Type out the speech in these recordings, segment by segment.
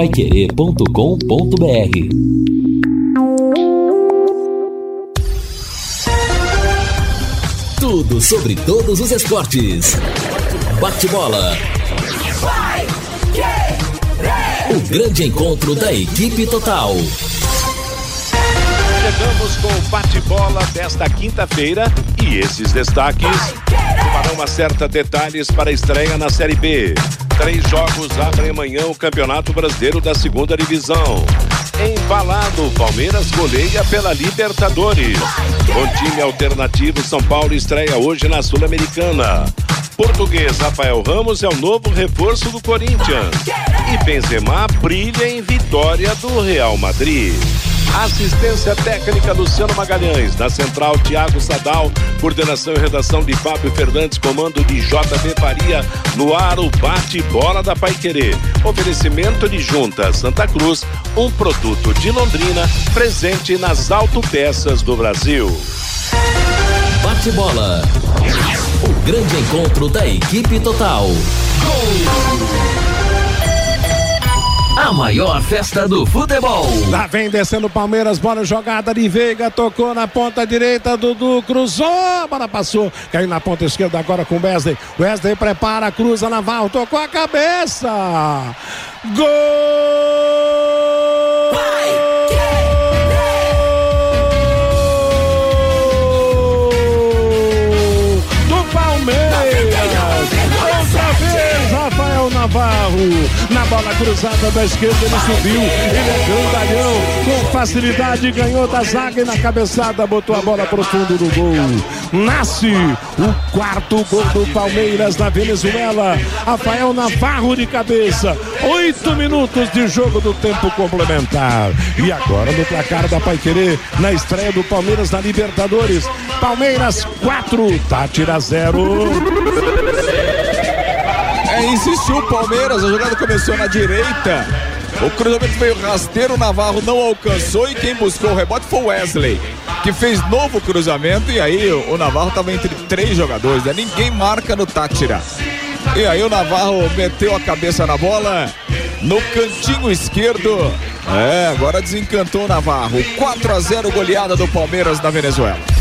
paiquerê.com.br Tudo sobre todos os esportes. Bate-bola. O grande encontro da equipe total. Chegamos com o bate-bola desta quinta-feira e esses destaques. Tubarão acerta detalhes para a estreia na Série B. Três jogos abrem amanhã o Campeonato Brasileiro da Segunda Divisão. Embalado, Palmeiras goleia pela Libertadores. Com time alternativo, São Paulo estreia hoje na Sul-Americana. Português Rafael Ramos é o novo reforço do Corinthians. E Benzema brilha em vitória do Real Madrid. Assistência técnica Luciano Magalhães, na central Tiago Sadal, coordenação e redação de Fábio Fernandes, comando de JB Faria, no ar o bate-bola da Pai Querer. Oferecimento de Junta Santa Cruz, um produto de Londrina, presente nas autopeças do Brasil. Bate-bola. O grande encontro da equipe total. Gol! A maior festa do futebol. Lá vem descendo o Palmeiras, bola jogada de Veiga, tocou na ponta direita, Dudu cruzou, bola passou, caiu na ponta esquerda agora com Wesley. Wesley prepara, cruza Naval, tocou a cabeça. Gol! Na bola cruzada da esquerda, ele subiu. Ele é grandalhão. Com facilidade, ganhou da zaga e na cabeçada botou a bola pro fundo do gol. Nasce o quarto gol do Palmeiras na Venezuela. Rafael Navarro de cabeça. Oito minutos de jogo do tempo complementar. E agora no placar da Paiquerê, na estreia do Palmeiras na Libertadores. Palmeiras 4, Tátira 0 insistiu o Palmeiras, a jogada começou na direita. O cruzamento veio rasteiro, o Navarro não alcançou e quem buscou o rebote foi o Wesley, que fez novo cruzamento e aí o Navarro estava entre três jogadores, né? ninguém marca no Tátira. E aí o Navarro meteu a cabeça na bola no cantinho esquerdo. É, agora desencantou o Navarro. 4 a 0 goleada do Palmeiras na Venezuela.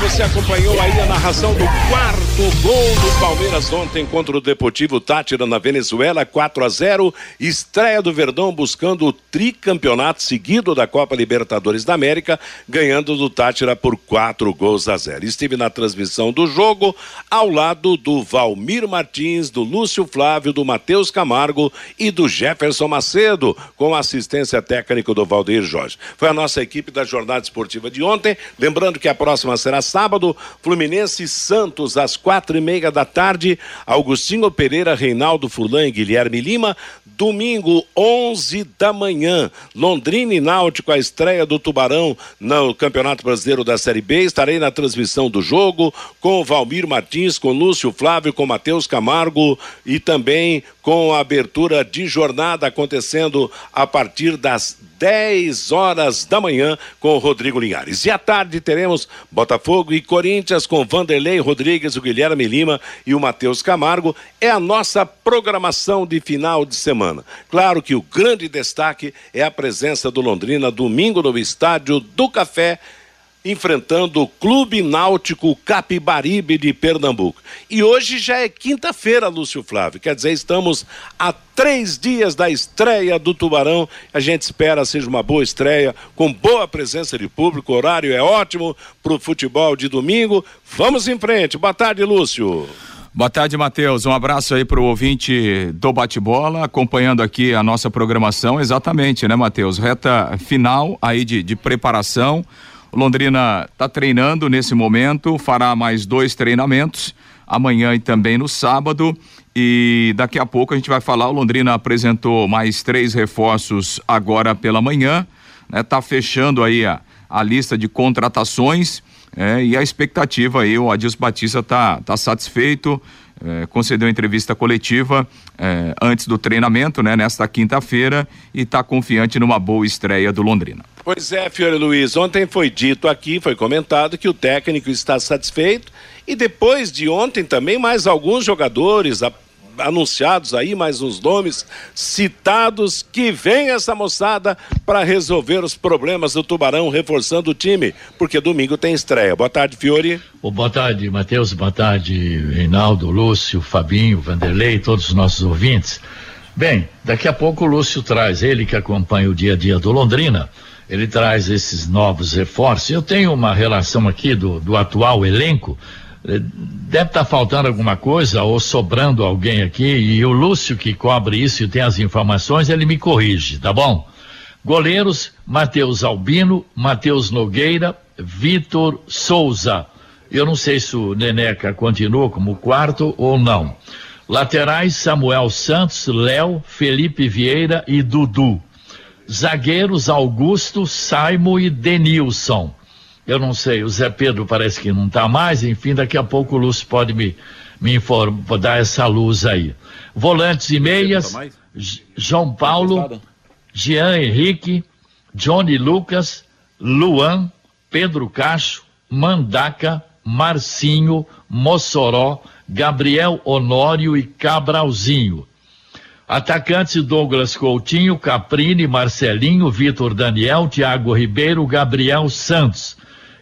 Você acompanhou aí a narração do quarto gol do Palmeiras ontem contra o Deportivo Tátira na Venezuela, 4 a 0. Estreia do Verdão buscando o tricampeonato seguido da Copa Libertadores da América, ganhando do Tátira por 4 gols a 0. Estive na transmissão do jogo ao lado do Valmir Martins, do Lúcio Flávio, do Matheus Camargo e do Jefferson Macedo, com assistência técnica do Valdeir Jorge. Foi a nossa equipe da jornada esportiva de ontem. Lembrando que a próxima será sábado, Fluminense e Santos, às quatro e meia da tarde, Augustinho Pereira, Reinaldo Furlan e Guilherme Lima, domingo, onze da manhã, Londrina e Náutico, a estreia do Tubarão no Campeonato Brasileiro da Série B, estarei na transmissão do jogo com Valmir Martins, com Lúcio Flávio, com Matheus Camargo e também com a abertura de jornada acontecendo a partir das 10 horas da manhã com o Rodrigo Linhares. E à tarde teremos Botafogo e Corinthians com Vanderlei Rodrigues, o Guilherme Lima e o Matheus Camargo. É a nossa programação de final de semana. Claro que o grande destaque é a presença do Londrina domingo no estádio do Café enfrentando o Clube Náutico Capibaribe de Pernambuco. E hoje já é quinta-feira, Lúcio Flávio. Quer dizer, estamos a três dias da estreia do Tubarão. A gente espera seja uma boa estreia, com boa presença de público. O horário é ótimo para o futebol de domingo. Vamos em frente. Boa tarde, Lúcio. Boa tarde, Matheus. Um abraço aí para o ouvinte do bate-bola, acompanhando aqui a nossa programação. Exatamente, né, Matheus? Reta final aí de, de preparação. Londrina está treinando nesse momento, fará mais dois treinamentos, amanhã e também no sábado. E daqui a pouco a gente vai falar. O Londrina apresentou mais três reforços agora pela manhã, né? Tá fechando aí a, a lista de contratações. É, e a expectativa aí, o Adilson Batista tá, tá satisfeito, é, concedeu entrevista coletiva é, antes do treinamento, né, nesta quinta-feira, e está confiante numa boa estreia do Londrina. Pois é, Fiore Luiz. Ontem foi dito aqui, foi comentado que o técnico está satisfeito e depois de ontem também mais alguns jogadores anunciados aí, mais uns nomes citados, que vem essa moçada para resolver os problemas do Tubarão, reforçando o time, porque domingo tem estreia. Boa tarde, Fiore. Oh, boa tarde, Matheus, boa tarde, Reinaldo, Lúcio, Fabinho, Vanderlei, todos os nossos ouvintes. Bem, daqui a pouco o Lúcio traz, ele que acompanha o dia a dia do Londrina, ele traz esses novos reforços. Eu tenho uma relação aqui do, do atual elenco, deve estar tá faltando alguma coisa ou sobrando alguém aqui, e o Lúcio que cobre isso e tem as informações, ele me corrige, tá bom? Goleiros, Matheus Albino, Matheus Nogueira, Vitor Souza. Eu não sei se o Neneca continua como quarto ou não. Laterais, Samuel Santos, Léo, Felipe Vieira e Dudu. Zagueiros, Augusto, Saimo e Denilson. Eu não sei, o Zé Pedro parece que não está mais, enfim, daqui a pouco o Lúcio pode me, me informar, dar essa luz aí. Volantes e meias, João Paulo, Jean Henrique, Johnny Lucas, Luan, Pedro Cacho, Mandaca, Marcinho, Mossoró, Gabriel Honório e Cabralzinho. Atacantes Douglas Coutinho, Caprini, Marcelinho, Vitor Daniel, Thiago Ribeiro, Gabriel Santos.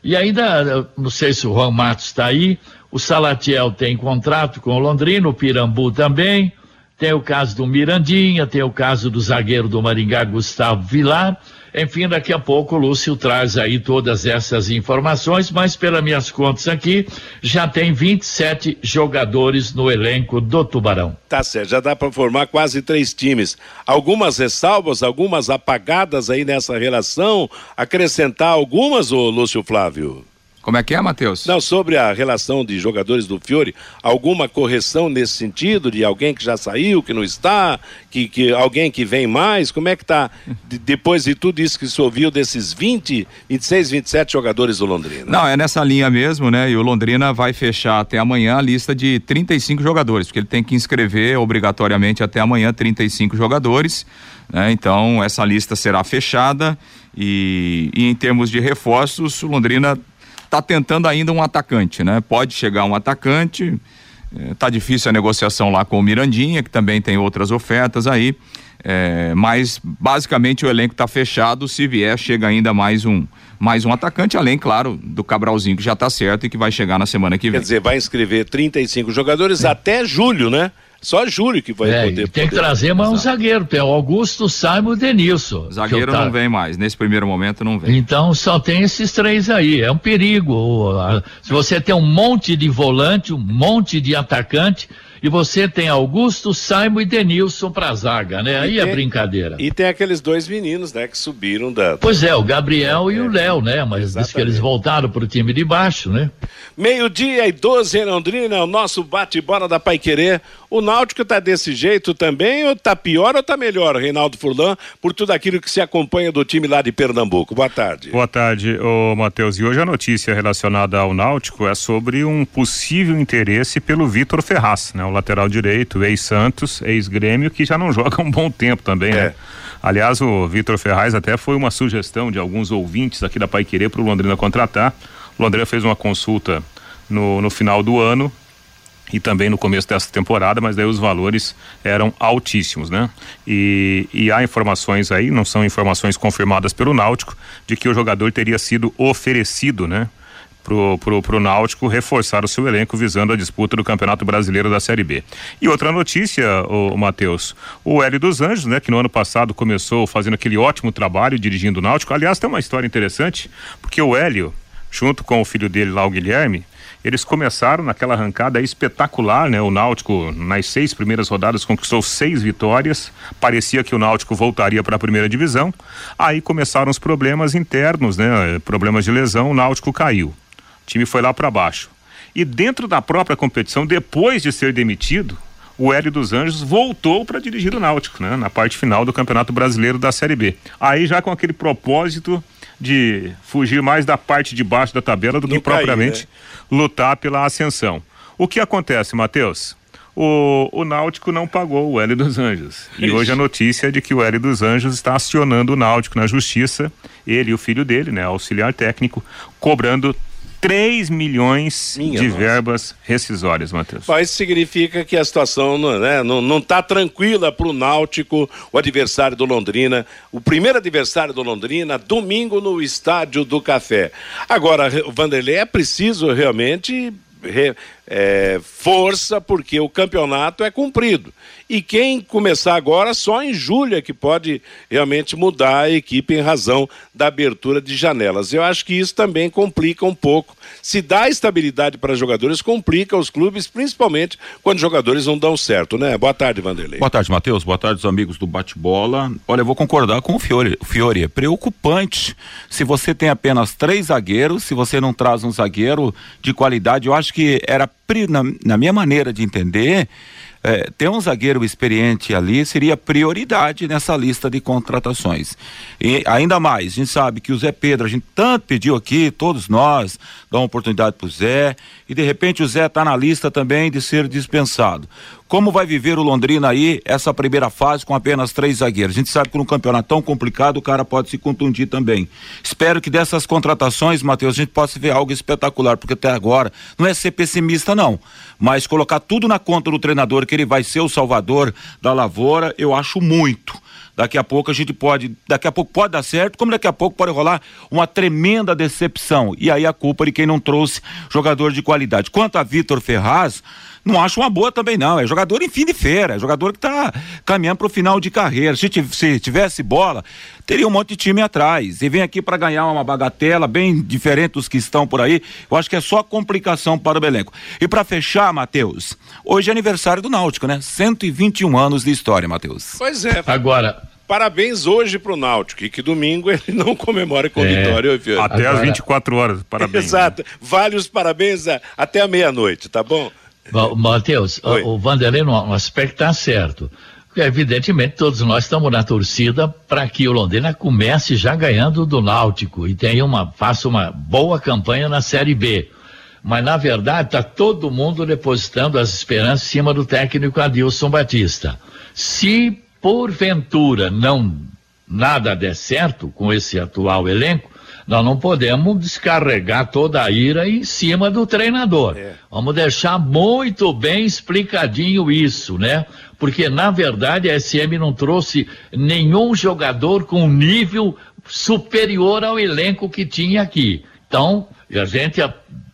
E ainda, não sei se o Juan Matos está aí, o Salatiel tem contrato com o Londrino, o Pirambu também, tem o caso do Mirandinha, tem o caso do zagueiro do Maringá, Gustavo Vilar, enfim, daqui a pouco o Lúcio traz aí todas essas informações, mas pelas minhas contas aqui, já tem 27 jogadores no elenco do Tubarão. Tá certo, já dá para formar quase três times. Algumas ressalvas, algumas apagadas aí nessa relação, acrescentar algumas, ô Lúcio Flávio? Como é que é, Matheus? Não, sobre a relação de jogadores do Fiore, alguma correção nesse sentido de alguém que já saiu, que não está, que, que alguém que vem mais? Como é que está de, depois de tudo isso que se ouviu desses 20, 26, 27 jogadores do Londrina? Não, é nessa linha mesmo, né? E o Londrina vai fechar até amanhã a lista de 35 jogadores, porque ele tem que inscrever obrigatoriamente até amanhã 35 jogadores. Né? Então, essa lista será fechada e, e em termos de reforços, o Londrina está tentando ainda um atacante, né? Pode chegar um atacante, está é, difícil a negociação lá com o Mirandinha, que também tem outras ofertas aí, é, mas basicamente o elenco está fechado, se vier chega ainda mais um mais um atacante, além, claro, do Cabralzinho que já está certo e que vai chegar na semana que vem. Quer dizer, vai inscrever 35 jogadores é. até julho, né? Só Júlio que vai é, poder. Tem poder. que trazer mais um zagueiro, tem o Augusto, Simon e Denilson. Zagueiro não vem mais, nesse primeiro momento não vem. Então só tem esses três aí, é um perigo. Se você tem um monte de volante, um monte de atacante, e você tem Augusto, Simon e Denilson pra zaga, né? Aí é tem, é brincadeira. E tem aqueles dois meninos, né, que subiram da. Pois é, o Gabriel é, e o Léo, né? Mas diz que eles voltaram pro time de baixo, né? Meio-dia e 12 em Londrina, o nosso bate-bola da Pai Querer. O Náutico tá desse jeito também, ou tá pior ou tá melhor, Reinaldo Furlan, por tudo aquilo que se acompanha do time lá de Pernambuco? Boa tarde. Boa tarde, ô Matheus. E hoje a notícia relacionada ao Náutico é sobre um possível interesse pelo Vitor Ferraz, né? O lateral direito, ex-Santos, ex-Grêmio, que já não joga um bom tempo também, né? é. né? Aliás, o Vitor Ferraz até foi uma sugestão de alguns ouvintes aqui da Pai Querer para o Londrina contratar. O Londrina fez uma consulta no, no final do ano e também no começo dessa temporada, mas daí os valores eram altíssimos, né? E, e há informações aí, não são informações confirmadas pelo Náutico, de que o jogador teria sido oferecido, né? Pro, pro, pro Náutico reforçar o seu elenco visando a disputa do Campeonato Brasileiro da Série B. E outra notícia, o Matheus, o Hélio dos Anjos, né, que no ano passado começou fazendo aquele ótimo trabalho dirigindo o Náutico. Aliás, tem uma história interessante, porque o Hélio, junto com o filho dele lá, o Guilherme, eles começaram naquela arrancada espetacular, né? O Náutico, nas seis primeiras rodadas, conquistou seis vitórias. Parecia que o Náutico voltaria para a primeira divisão. Aí começaram os problemas internos, né? Problemas de lesão, o Náutico caiu. O time foi lá para baixo. E dentro da própria competição, depois de ser demitido, o Hélio dos Anjos voltou para dirigir o Náutico, né? Na parte final do Campeonato Brasileiro da Série B. Aí já com aquele propósito de fugir mais da parte de baixo da tabela do Não que cair, propriamente né? lutar pela ascensão. O que acontece, Matheus? O, o Náutico não pagou o Hélio dos Anjos. E hoje a notícia é de que o Hélio dos Anjos está acionando o Náutico na justiça, ele e o filho dele, né, auxiliar técnico, cobrando 3 milhões Minha de nossa. verbas rescisórias, Matheus. Isso significa que a situação não, né, não, não tá tranquila para o Náutico, o adversário do Londrina, o primeiro adversário do Londrina, domingo no Estádio do Café. Agora, Vanderlei, é preciso realmente é, força, porque o campeonato é cumprido. E quem começar agora, só em julho é que pode realmente mudar a equipe em razão da abertura de janelas. Eu acho que isso também complica um pouco. Se dá estabilidade para jogadores, complica os clubes, principalmente quando jogadores não dão certo, né? Boa tarde, Vanderlei. Boa tarde, Matheus. Boa tarde, os amigos do bate-bola. Olha, eu vou concordar com o Fiore. Fiore, é preocupante se você tem apenas três zagueiros, se você não traz um zagueiro de qualidade. Eu acho que era, na, na minha maneira de entender, é, ter um zagueiro experiente ali seria prioridade nessa lista de contratações. E ainda mais, a gente sabe que o Zé Pedro, a gente tanto pediu aqui, todos nós, dá uma oportunidade para o Zé, e de repente o Zé está na lista também de ser dispensado. Como vai viver o Londrina aí essa primeira fase com apenas três zagueiros? A gente sabe que num campeonato tão complicado o cara pode se contundir também. Espero que dessas contratações, Matheus, a gente possa ver algo espetacular, porque até agora não é ser pessimista não, mas colocar tudo na conta do treinador que ele vai ser o salvador da lavoura, eu acho muito. Daqui a pouco a gente pode, daqui a pouco pode dar certo, como daqui a pouco pode rolar uma tremenda decepção. E aí a culpa de quem não trouxe jogador de qualidade. Quanto a Vitor Ferraz, não acho uma boa também, não. É jogador em fim de feira, é jogador que está caminhando para o final de carreira. Se, se tivesse bola, teria um monte de time atrás. E vem aqui para ganhar uma bagatela bem diferente dos que estão por aí. Eu acho que é só complicação para o elenco. E para fechar, Matheus, hoje é aniversário do Náutico, né? 121 anos de história, Matheus. Pois é. Agora, Parabéns hoje para o Náutico, e que domingo ele não comemora com é, vitória. Até Agora... às 24 horas, parabéns. Exato. Né? Vale os parabéns a, até a meia-noite, tá bom? Matheus, o Vanderlei no aspecto está certo. Evidentemente, todos nós estamos na torcida para que o Londrina comece já ganhando do Náutico e tenha uma, faça uma boa campanha na Série B. Mas, na verdade, está todo mundo depositando as esperanças em cima do técnico Adilson Batista. Se, porventura, não nada der certo com esse atual elenco, nós não podemos descarregar toda a ira em cima do treinador. É. Vamos deixar muito bem explicadinho isso, né? Porque, na verdade, a SM não trouxe nenhum jogador com nível superior ao elenco que tinha aqui. Então, a gente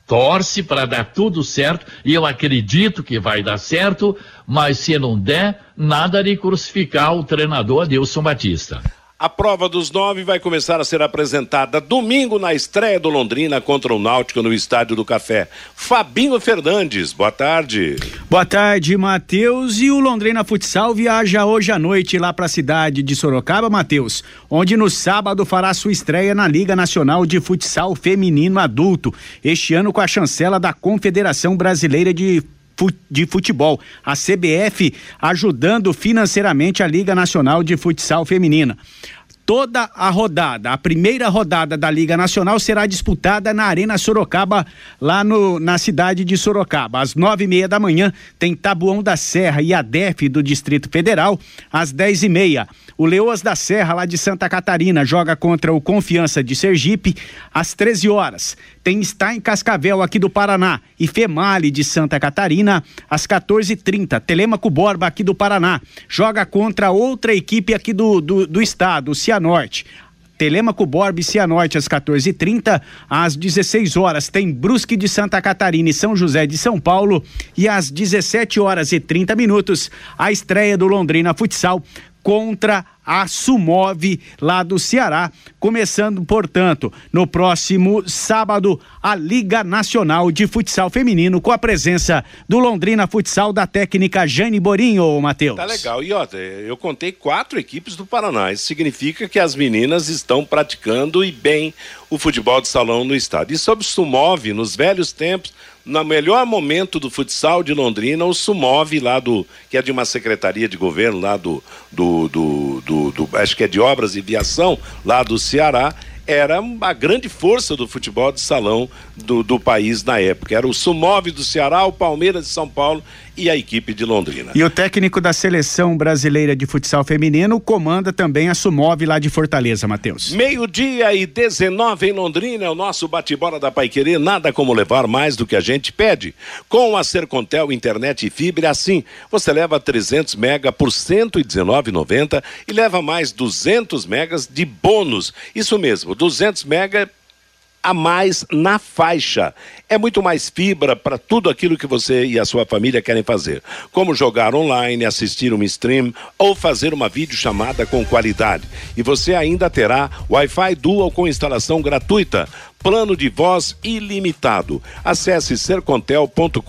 torce para dar tudo certo e eu acredito que vai dar certo, mas se não der, nada de crucificar o treinador Adilson Batista. A prova dos nove vai começar a ser apresentada domingo na estreia do Londrina contra o Náutico no Estádio do Café. Fabinho Fernandes, boa tarde. Boa tarde, Matheus. E o Londrina Futsal viaja hoje à noite lá para a cidade de Sorocaba, Matheus, onde no sábado fará sua estreia na Liga Nacional de Futsal Feminino Adulto, este ano com a chancela da Confederação Brasileira de de futebol, a CBF ajudando financeiramente a Liga Nacional de Futsal Feminina toda a rodada. A primeira rodada da Liga Nacional será disputada na Arena Sorocaba, lá no, na cidade de Sorocaba. Às nove e meia da manhã tem Tabuão da Serra e a DEF do Distrito Federal. Às dez e meia, o Leoas da Serra, lá de Santa Catarina, joga contra o Confiança de Sergipe. Às 13 horas, tem Está em Cascavel, aqui do Paraná, e Female de Santa Catarina. Às 14h30, Telemaco Borba, aqui do Paraná, joga contra outra equipe aqui do, do, do estado, o Cianorte. Telemaco Borba e Cianorte às 14h30, às 16 horas tem Brusque de Santa Catarina e São José de São Paulo e às 17 horas e 30 minutos a estreia do Londrina Futsal contra a Sumove lá do Ceará, começando, portanto, no próximo sábado, a Liga Nacional de Futsal Feminino, com a presença do Londrina Futsal da técnica Jane Borinho, Matheus. Tá legal. E ó, eu contei quatro equipes do Paraná. Isso significa que as meninas estão praticando e bem o futebol de salão no estado. E sobre Sumove, nos velhos tempos, no melhor momento do futsal de Londrina, o Sumove lá do, que é de uma secretaria de governo lá do, do, do, do, do acho que é de obras e viação, lá do Ceará, era a grande força do futebol de salão do, do país na época. Era o Sumove do Ceará, o Palmeiras de São Paulo e a equipe de Londrina. E o técnico da seleção brasileira de futsal feminino comanda também a Sumov lá de Fortaleza, Matheus. Meio-dia e 19 em Londrina, é o nosso bate-bola da Paiquerê, nada como levar mais do que a gente pede. Com a Sercontel internet e fibra, assim, você leva 300 mega por 119,90 e leva mais 200 megas de bônus. Isso mesmo, 200 mega a mais na faixa. É muito mais fibra para tudo aquilo que você e a sua família querem fazer, como jogar online, assistir um stream ou fazer uma videochamada com qualidade. E você ainda terá Wi-Fi Dual com instalação gratuita plano de voz ilimitado. Acesse sercontel.com.br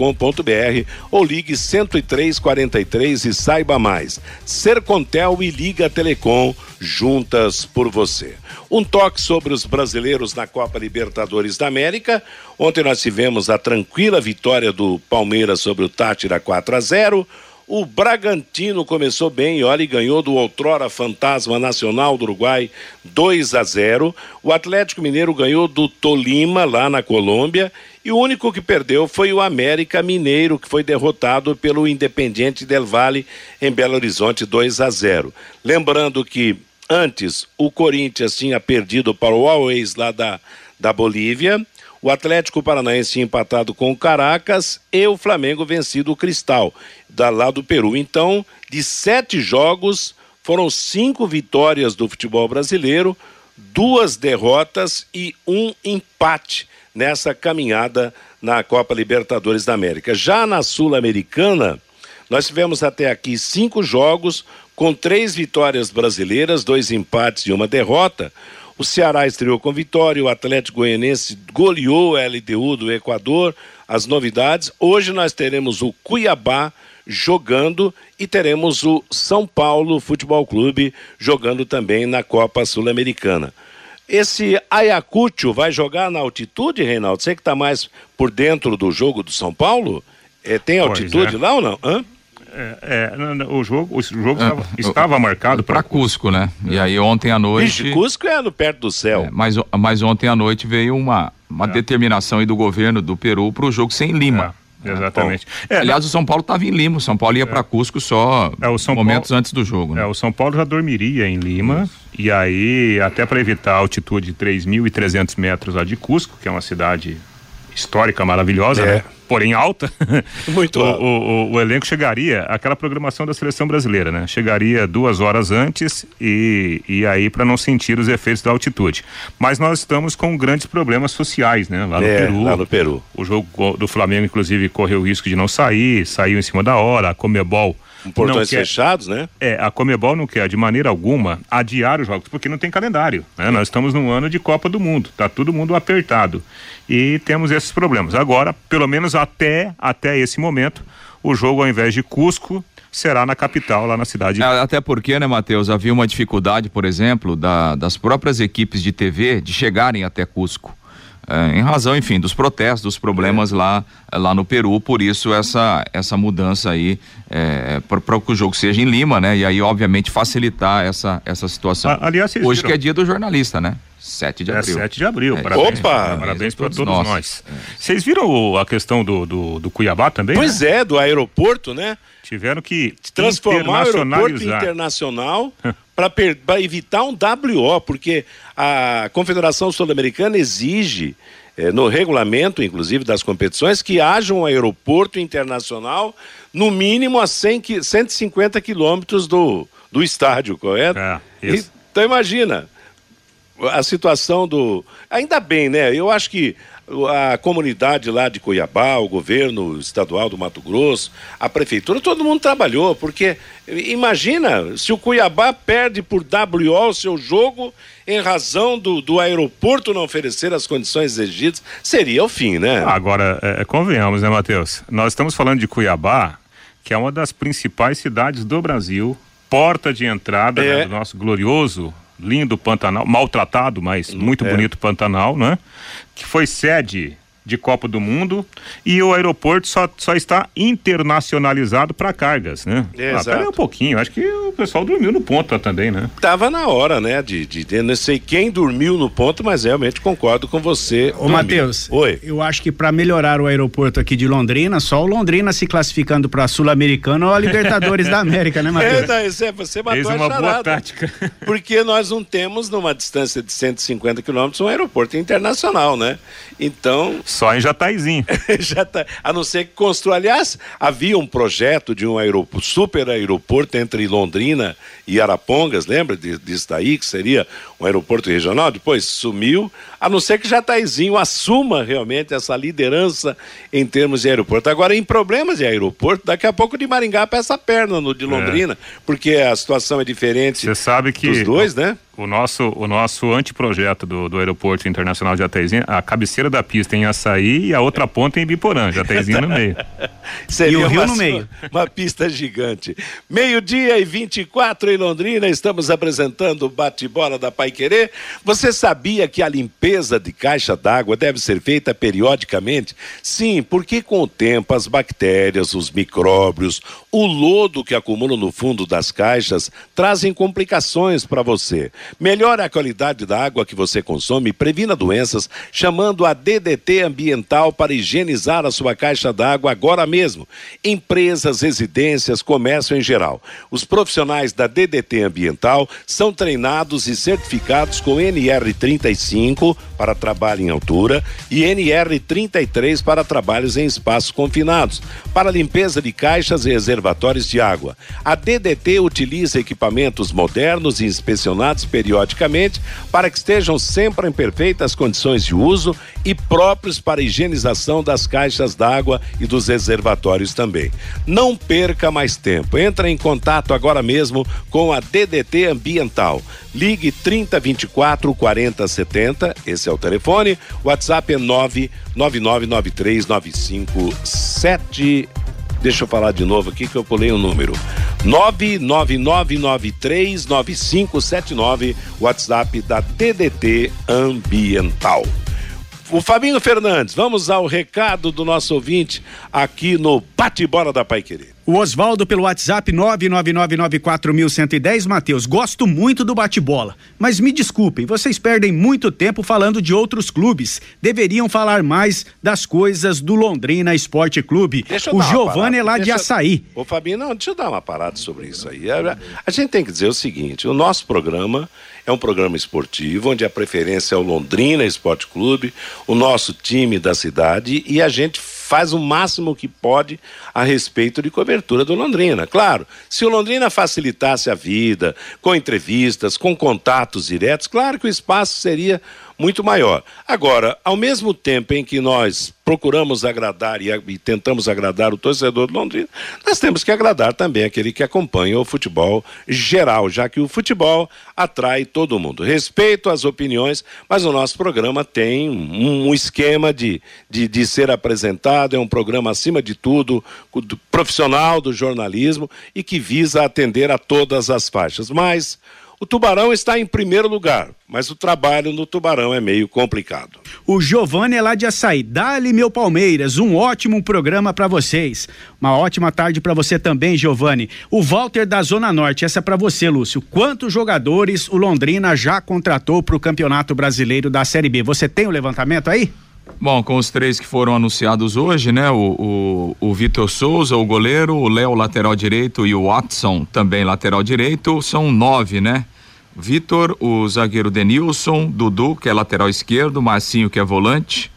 ou ligue 10343 e saiba mais. Sercontel e Liga Telecom juntas por você. Um toque sobre os brasileiros na Copa Libertadores da América. Ontem nós tivemos a tranquila vitória do Palmeiras sobre o Tátira 4 a 0. O Bragantino começou bem, olha, e ganhou do outrora fantasma nacional do Uruguai 2 a 0. O Atlético Mineiro ganhou do Tolima, lá na Colômbia. E o único que perdeu foi o América Mineiro, que foi derrotado pelo Independiente Del Valle em Belo Horizonte 2 a 0. Lembrando que antes o Corinthians tinha perdido para o Always lá da, da Bolívia o Atlético Paranaense empatado com o Caracas e o Flamengo vencido o Cristal, da lá do Peru. Então, de sete jogos, foram cinco vitórias do futebol brasileiro, duas derrotas e um empate nessa caminhada na Copa Libertadores da América. Já na Sul-Americana, nós tivemos até aqui cinco jogos com três vitórias brasileiras, dois empates e uma derrota. O Ceará estreou com vitória, o Atlético Goianense goleou a LDU do Equador. As novidades, hoje nós teremos o Cuiabá jogando e teremos o São Paulo Futebol Clube jogando também na Copa Sul-Americana. Esse Ayacucho vai jogar na altitude, Reinaldo? Você que está mais por dentro do jogo do São Paulo? É, tem altitude é. lá ou não? Hã? É, é, o jogo, o jogo é, estava, estava marcado para Cusco, né? E aí ontem à noite. Vixe, Cusco é no perto do céu. É, mas, mas ontem à noite veio uma, uma é. determinação aí do governo do Peru para o jogo sem Lima. É, exatamente. Aliás, o São Paulo estava em Lima, o São Paulo ia para Cusco só momentos Paulo, antes do jogo. Né? É, o São Paulo já dormiria em Lima, Isso. e aí, até para evitar a altitude de 3.300 metros lá de Cusco, que é uma cidade histórica maravilhosa, é. né? Porém alta. Muito o, o, o, elenco chegaria, aquela programação da seleção brasileira, né? Chegaria duas horas antes e, e aí para não sentir os efeitos da altitude. Mas nós estamos com grandes problemas sociais, né? Lá no é, Peru. Lá no Peru. O jogo do Flamengo, inclusive, correu o risco de não sair, saiu em cima da hora, a Comebol portões quer, fechados, né? É, a Comebol não quer de maneira alguma adiar os jogos, porque não tem calendário. Né? Nós estamos num ano de Copa do Mundo, tá todo mundo apertado. E temos esses problemas. Agora, pelo menos até, até esse momento, o jogo, ao invés de Cusco, será na capital, lá na cidade. É, até porque, né, Matheus, havia uma dificuldade, por exemplo, da, das próprias equipes de TV de chegarem até Cusco. É, em razão, enfim, dos protestos, dos problemas é. lá, lá no Peru, por isso essa, essa mudança aí é, para que o jogo seja em Lima, né? E aí, obviamente, facilitar essa, essa situação. A, aliás, Hoje viram... que é dia do jornalista, né? 7 de é abril. 7 de abril. É, parabéns, Opa! Parabéns para todos, todos nós. Vocês viram a questão do, do, do Cuiabá também? Pois né? é, do aeroporto, né? Tiveram que transformar o aeroporto internacional para evitar um WO, porque a Confederação Sul-Americana exige eh, no regulamento, inclusive, das competições, que haja um aeroporto internacional no mínimo a 100, 150 quilômetros do, do estádio, correto? É. Então imagina, a situação do. Ainda bem, né? Eu acho que a comunidade lá de Cuiabá, o governo estadual do Mato Grosso, a prefeitura, todo mundo trabalhou, porque imagina se o Cuiabá perde por WO o seu jogo em razão do, do aeroporto não oferecer as condições exigidas, seria o fim, né? Agora, é, é convenhamos, né, Matheus? Nós estamos falando de Cuiabá, que é uma das principais cidades do Brasil, porta de entrada é. né, do nosso glorioso lindo Pantanal, maltratado, mas muito é. bonito Pantanal, né? Que foi sede de Copa do Mundo e o aeroporto só, só está internacionalizado para cargas, né? Exato. Ah, pera aí um pouquinho, acho que o pessoal dormiu no ponto também, né? Tava na hora, né? De, de, de não sei quem dormiu no ponto, mas realmente concordo com você. Ô, Matheus, Oi. eu acho que para melhorar o aeroporto aqui de Londrina, só o Londrina se classificando para Sul-Americano ou a Libertadores da América, né, É, Matheus? não, isso é, você matou Fez a uma boa charada. tática. Porque nós não temos, numa distância de 150 quilômetros, um aeroporto internacional, né? Então, Só em Jataizinho. já tá, a não ser que construa. Aliás, havia um projeto de um aeroporto, super aeroporto entre Londrina e Arapongas, lembra de- disso daí, que seria um aeroporto regional? Depois sumiu, a não ser que Jataizinho assuma realmente essa liderança em termos de aeroporto. Agora, em problemas de aeroporto, daqui a pouco de Maringá peça a perna no de Londrina, porque a situação é diferente Você sabe que dos dois, né? o nosso, o nosso anteprojeto do, do Aeroporto Internacional de Jataizinho, a cabeceira da pista em Açaí e a outra ponta em Biporã, Jataizinho no meio. Seria E o Rio uma, no meio. Uma pista gigante. Meio-dia e 24 em Londrina, estamos apresentando o bate-bola da Pai Querer. Você sabia que a limpeza de caixa d'água deve ser feita periodicamente? Sim, porque com o tempo as bactérias, os micróbios, o lodo que acumula no fundo das caixas trazem complicações para você. Melhore a qualidade da água que você consome e previna doenças chamando a DDT Ambiental para higienizar a sua caixa d'água agora mesmo. Empresas, residências, comércio em geral. Os profissionais da DDT Ambiental são treinados e certificados com NR35 para trabalho em altura e NR33 para trabalhos em espaços confinados, para limpeza de caixas e reservatórios de água. A DDT utiliza equipamentos modernos e inspecionados periodicamente para que estejam sempre em perfeitas condições de uso e próprios para higienização das caixas d'água e dos reservatórios também. Não perca mais tempo. Entre em contato agora mesmo com a DDT Ambiental. Ligue 3024 4070, esse é o telefone. WhatsApp é 999939577. Deixa eu falar de novo aqui que eu pulei o um número. 999939579, WhatsApp da DDT Ambiental. O Fabinho Fernandes, vamos ao recado do nosso ouvinte aqui no Bate-Bola da Pai Querer. O Oswaldo pelo WhatsApp 999941110, Matheus, gosto muito do bate-bola, mas me desculpem, vocês perdem muito tempo falando de outros clubes. Deveriam falar mais das coisas do Londrina Esporte Clube. O Giovanni é lá de Deixa- Açaí. Ô Fabinho, não, deixa eu dar uma parada sobre isso aí. A, a gente tem que dizer o seguinte: o nosso programa é um programa esportivo, onde a preferência é o Londrina Esporte Clube, o nosso time da cidade, e a gente faz o máximo que pode a respeito de cobertura do Londrina. Claro, se o Londrina facilitasse a vida, com entrevistas, com contatos diretos, claro que o espaço seria muito maior. Agora, ao mesmo tempo em que nós procuramos agradar e, e tentamos agradar o torcedor do Londrina, nós temos que agradar também aquele que acompanha o futebol geral, já que o futebol atrai todo mundo. Respeito às opiniões, mas o nosso programa tem um, esquema de, de, de ser apresentado, é um programa, acima de tudo, do- profissional do jornalismo e que visa atender a todas as faixas. Mas o Tubarão está em primeiro lugar, mas o trabalho no Tubarão é meio complicado. O Giovanni é lá de Açaí. Dá-lhe meu Palmeiras, um ótimo programa pra vocês. Uma ótima tarde pra você também, Giovanni. O Walter da Zona Norte, essa é pra você, Lúcio. Quantos jogadores o Londrina já contratou pro Campeonato Brasileiro da Série B? Você tem o levantamento aí? Bom, com os três que foram anunciados hoje, né? O, o, o Vitor Souza, o goleiro, o Léo, lateral direito, e o Watson, também lateral direito, são nove, né? Vitor, o zagueiro Denilson, Dudu, que é lateral esquerdo, Marcinho, que é volante,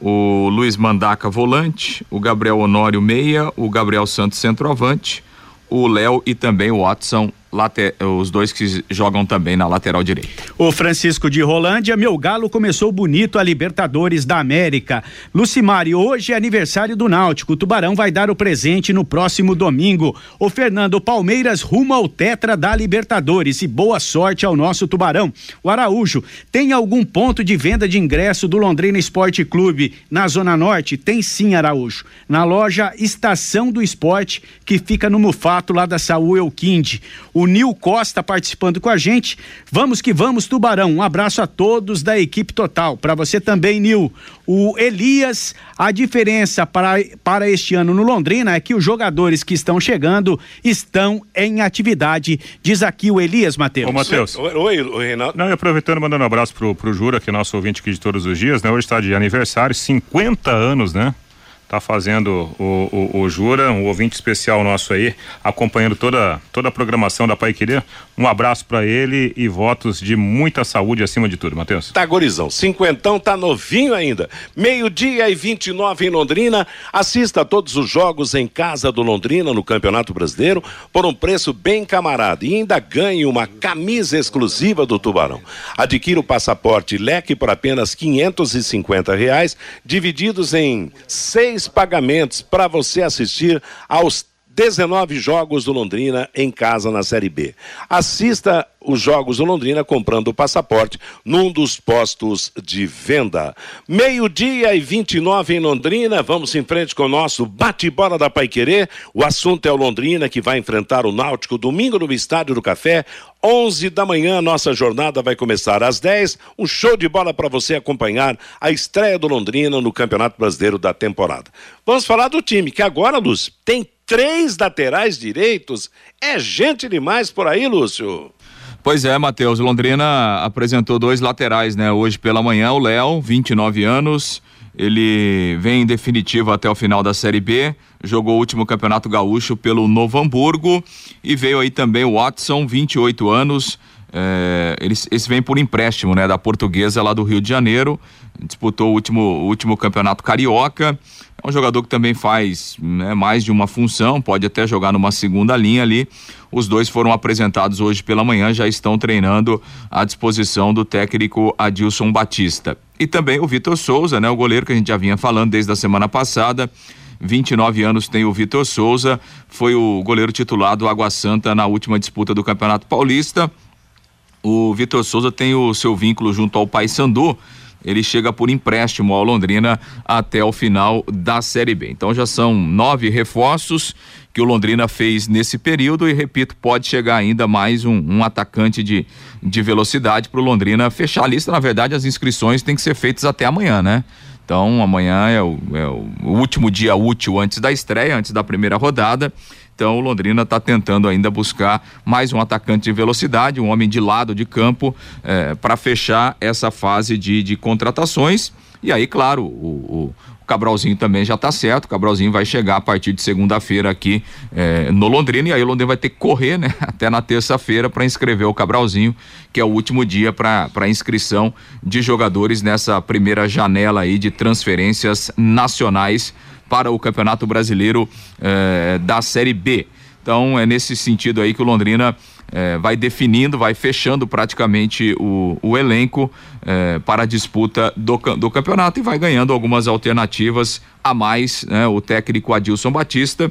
o Luiz Mandaca, volante, o Gabriel Honório, meia, o Gabriel Santos, centroavante, o Léo e também o Watson, late- os dois que jogam também na lateral direita. O Francisco de Rolândia, meu galo começou bonito a Libertadores da América. Lucimari, hoje é aniversário do Náutico. O Tubarão vai dar o presente no próximo domingo. O Fernando Palmeiras rumo ao Tetra da Libertadores e boa sorte ao nosso Tubarão. O Araújo, tem algum ponto de venda de ingresso do Londrina Esporte Clube na Zona Norte? Tem sim, Araújo. Na loja Estação do Esporte, que fica no Mufato, lá da Saúl Elquinde. O Nil Costa participando com a gente. Vamos que vamos, Tubarão. Um abraço a todos da equipe total. Para você também, Nil. O Elias, a diferença para, para este ano no Londrina é que os jogadores que estão chegando estão em atividade, diz aqui o Elias, Matheus. Ô, Matheus. Oi, oi, Reinaldo. Não, e aproveitando, mandando um abraço pro, pro Jura, que é nosso ouvinte aqui de todos os dias, né? Hoje está de aniversário, 50 anos, né? Tá fazendo o, o, o, Jura, um ouvinte especial nosso aí, acompanhando toda, toda a programação da Pai Querer. Um abraço para ele e votos de muita saúde acima de tudo, Matheus. Tá gorizão, cinquentão tá novinho ainda. Meio-dia e 29 em Londrina. Assista a todos os jogos em casa do Londrina no Campeonato Brasileiro por um preço bem camarada e ainda ganhe uma camisa exclusiva do Tubarão. Adquira o passaporte leque por apenas 550 reais, divididos em seis três pagamentos para você assistir aos 19 jogos do Londrina em casa na Série B. Assista os jogos do Londrina comprando o passaporte num dos postos de venda. Meio-dia e 29 em Londrina. Vamos em frente com o nosso bate-bola da Paiquerê. O assunto é o Londrina que vai enfrentar o Náutico domingo no Estádio do Café. 11 da manhã, nossa jornada vai começar às 10. Um show de bola para você acompanhar a estreia do Londrina no Campeonato Brasileiro da temporada. Vamos falar do time que agora, Luz, tem três laterais direitos. É gente demais por aí, Lúcio. Pois é, Matheus. Londrina apresentou dois laterais, né? Hoje pela manhã, o Léo, 29 anos. Ele vem em definitivo até o final da Série B, jogou o último Campeonato Gaúcho pelo Novo Hamburgo e veio aí também o Watson, 28 anos. É, eles, eles vêm por empréstimo, né? Da portuguesa lá do Rio de Janeiro. Disputou o último, o último campeonato carioca. É um jogador que também faz né, mais de uma função, pode até jogar numa segunda linha ali. Os dois foram apresentados hoje pela manhã, já estão treinando à disposição do técnico Adilson Batista. E também o Vitor Souza, né, o goleiro que a gente já vinha falando desde a semana passada. 29 anos tem o Vitor Souza, foi o goleiro titular do Água Santa na última disputa do Campeonato Paulista. O Vitor Souza tem o seu vínculo junto ao Paysandu ele chega por empréstimo ao Londrina até o final da Série B. Então já são nove reforços que o Londrina fez nesse período e repito, pode chegar ainda mais um, um atacante de, de velocidade para o Londrina fechar a lista. Na verdade, as inscrições têm que ser feitas até amanhã, né? Então amanhã é o, é o último dia útil antes da estreia, antes da primeira rodada. Então o Londrina está tentando ainda buscar mais um atacante de velocidade, um homem de lado de campo, eh, para fechar essa fase de, de contratações. E aí, claro, o, o Cabralzinho também já está certo. O Cabralzinho vai chegar a partir de segunda-feira aqui eh, no Londrina e aí o Londrina vai ter que correr, né? Até na terça-feira para inscrever o Cabralzinho, que é o último dia para inscrição de jogadores nessa primeira janela aí de transferências nacionais para o Campeonato Brasileiro eh, da Série B. Então é nesse sentido aí que o Londrina eh, vai definindo, vai fechando praticamente o, o elenco eh, para a disputa do, do campeonato e vai ganhando algumas alternativas a mais, né? O técnico Adilson Batista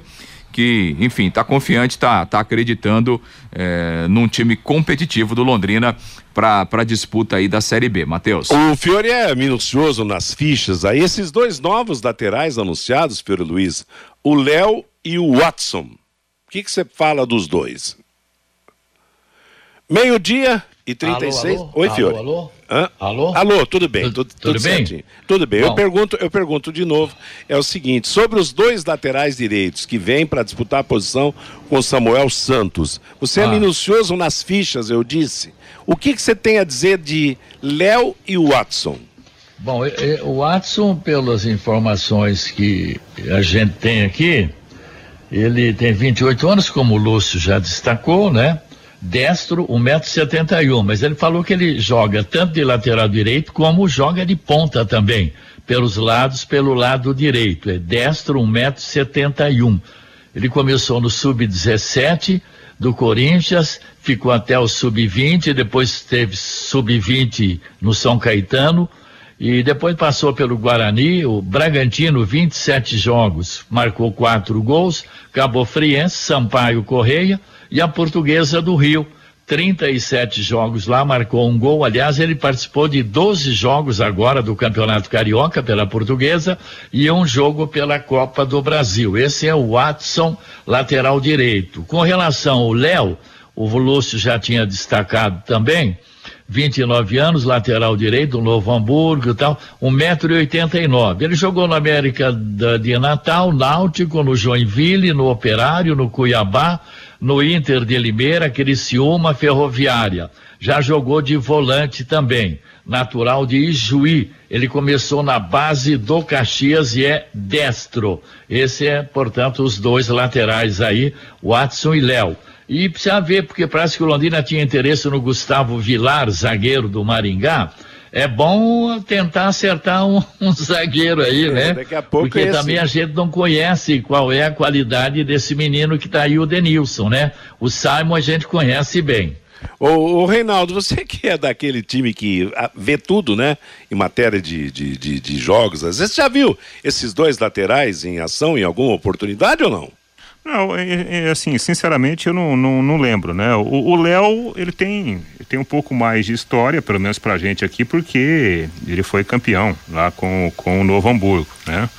que, enfim, está confiante, está tá acreditando é, num time competitivo do Londrina para a disputa aí da Série B. Matheus. O Fiore é minucioso nas fichas. Aí esses dois novos laterais anunciados, Fiore Luiz, o Léo e o Watson. O que você fala dos dois? Meio-dia e 36. Alô, alô? Oi, Fiore. Alô, alô? Hã? Alô? Alô, tudo bem, Tudo- tudo, tudo bem? certinho. Tudo bem. Eu pergunto, eu pergunto de novo, é o seguinte, sobre os dois laterais direitos que vêm para disputar a posição com Samuel Santos. Você é Ah. minucioso nas fichas, eu disse. O que que você tem a dizer de Léo e Watson? Bom, o Watson, pelas informações que a gente tem aqui, ele tem 28 anos, como o Lúcio já destacou, né? Destro, 1,71m, mas ele falou que ele joga tanto de lateral direito como joga de ponta também, pelos lados, pelo lado direito. É destro, 1,71m. Ele começou no sub-17 do Corinthians, ficou até o sub-20, depois teve sub-20 no São Caetano e depois passou pelo Guarani, o Bragantino, 27 jogos, marcou quatro gols, Cabo Friense, Sampaio Correia e a Portuguesa do Rio. 37 jogos lá, marcou um gol. Aliás, ele participou de 12 jogos agora do Campeonato Carioca pela Portuguesa e um jogo pela Copa do Brasil. Esse é o Watson, lateral direito. Com relação ao Léo, o Lúcio já tinha destacado também. 29 anos, lateral direito, Novo Hamburgo e tal, 1,89m. Ele jogou na América de Natal, Náutico, no Joinville, no Operário, no Cuiabá, no Inter de Limeira, Criciúma, Ferroviária. Já jogou de volante também, natural de Ijuí. Ele começou na base do Caxias e é destro. Esse é, portanto, os dois laterais aí, Watson e Léo. E precisa ver, porque parece que o Londrina tinha interesse no Gustavo Vilar, zagueiro do Maringá. É bom tentar acertar um, um zagueiro aí, é, né? Daqui a pouco Porque esse... também a gente não conhece qual é a qualidade desse menino que está aí, o Denilson, né? O Simon a gente conhece bem. Ô, ô, Reinaldo, você que é daquele time que ah, vê tudo, né? Em matéria de, de, de, de jogos, às vezes já viu esses dois laterais em ação em alguma oportunidade ou não? Não, é, é, assim, sinceramente eu não, não, não lembro, né? O Léo, ele tem, tem um pouco mais de história, pelo menos pra gente aqui, porque ele foi campeão lá com, com o Novo Hamburgo, né?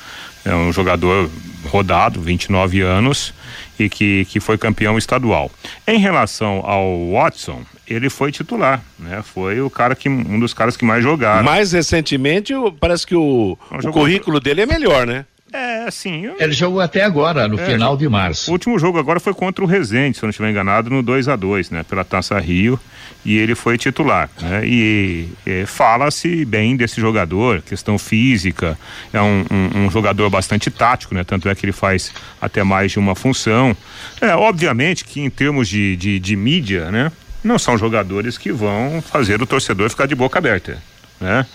É um jogador rodado, 29 anos, e que, que foi campeão estadual. Em relação ao Watson, ele foi titular, né? Foi o cara que um dos caras que mais jogaram. Mais recentemente, parece que o, o currículo dele é melhor, né? É, assim. Eu... Ele jogou até agora, no é, final de março. O último jogo agora foi contra o Rezende, se eu não estiver enganado, no 2 a 2 né? Pela Taça Rio. E ele foi titular, né? E, e fala-se bem desse jogador, questão física, é um, um, um, jogador bastante tático, né? Tanto é que ele faz até mais de uma função. É, obviamente que em termos de, de, de mídia, né? Não são jogadores que vão fazer o torcedor ficar de boca aberta, né?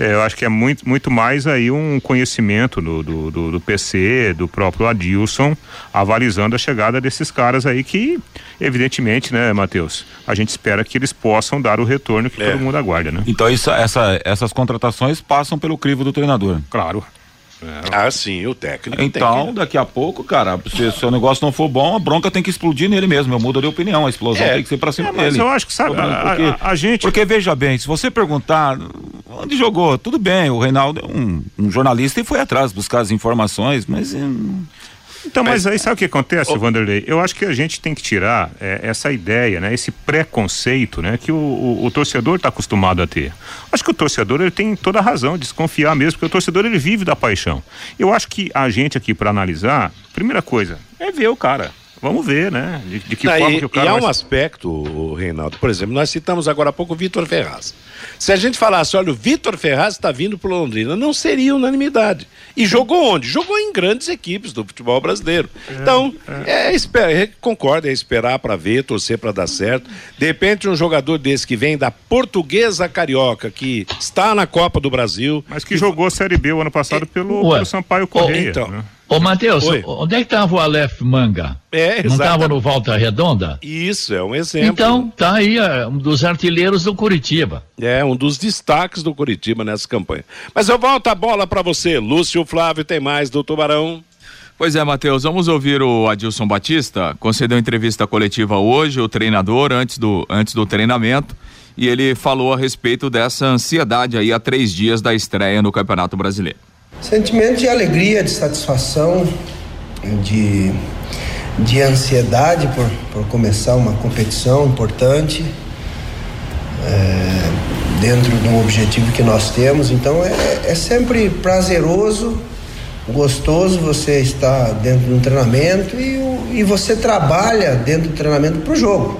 É, eu acho que é muito, muito mais aí um conhecimento do, do, do, do, PC, do próprio Adilson, avalizando a chegada desses caras aí que, evidentemente, né, Matheus, a gente espera que eles possam dar o retorno que é. todo mundo aguarda, né? Então isso, essa, essas contratações passam pelo crivo do treinador. Claro. É. Ah, sim, o técnico. Então, que... daqui a pouco, cara, se seu negócio não for bom, a bronca tem que explodir nele mesmo. Eu mudo de opinião, a explosão é. tem que ser pra cima é, mas dele. eu acho que sabe, porque, a, a, a, gente. Porque veja bem, se você perguntar onde jogou, tudo bem, o Reinaldo é um, um jornalista e foi atrás buscar as informações, mas. Hum, então, mas, mas aí sabe o que acontece, oh. Vanderlei? Eu acho que a gente tem que tirar é, essa ideia, né? Esse preconceito, né? Que o, o, o torcedor está acostumado a ter. Acho que o torcedor ele tem toda a razão de desconfiar mesmo, porque o torcedor ele vive da paixão. Eu acho que a gente aqui para analisar, primeira coisa é ver o cara. Vamos ver, né? De, de que Não, forma e, que o cara. E há um aspecto, Reinaldo, por exemplo, nós citamos agora há pouco o Vitor Ferraz. Se a gente falasse, olha, o Vitor Ferraz está vindo para Londrina, não seria unanimidade. E jogou onde? Jogou em grandes equipes do futebol brasileiro. É, então, é, é, é concorda, é esperar para ver, torcer para dar certo. De repente, um jogador desse que vem da Portuguesa Carioca, que está na Copa do Brasil. Mas que, que... jogou a Série B o ano passado pelo, pelo Sampaio Correia. Oh, então, né? Ô, Matheus, onde é que estava o Aleph Manga? É, Não estava no Volta Redonda? Isso, é um exemplo. Então, tá aí é, um dos artilheiros do Curitiba. É, um dos destaques do Curitiba nessa campanha. Mas eu volto a bola para você, Lúcio Flávio, tem mais do Tubarão. Pois é, Matheus, vamos ouvir o Adilson Batista, concedeu entrevista coletiva hoje, o treinador, antes do, antes do treinamento, e ele falou a respeito dessa ansiedade aí há três dias da estreia no Campeonato Brasileiro. Sentimento de alegria, de satisfação, de, de ansiedade por, por começar uma competição importante, é, dentro de um objetivo que nós temos. Então é, é sempre prazeroso, gostoso você estar dentro de um treinamento e, e você trabalha dentro do treinamento para o jogo,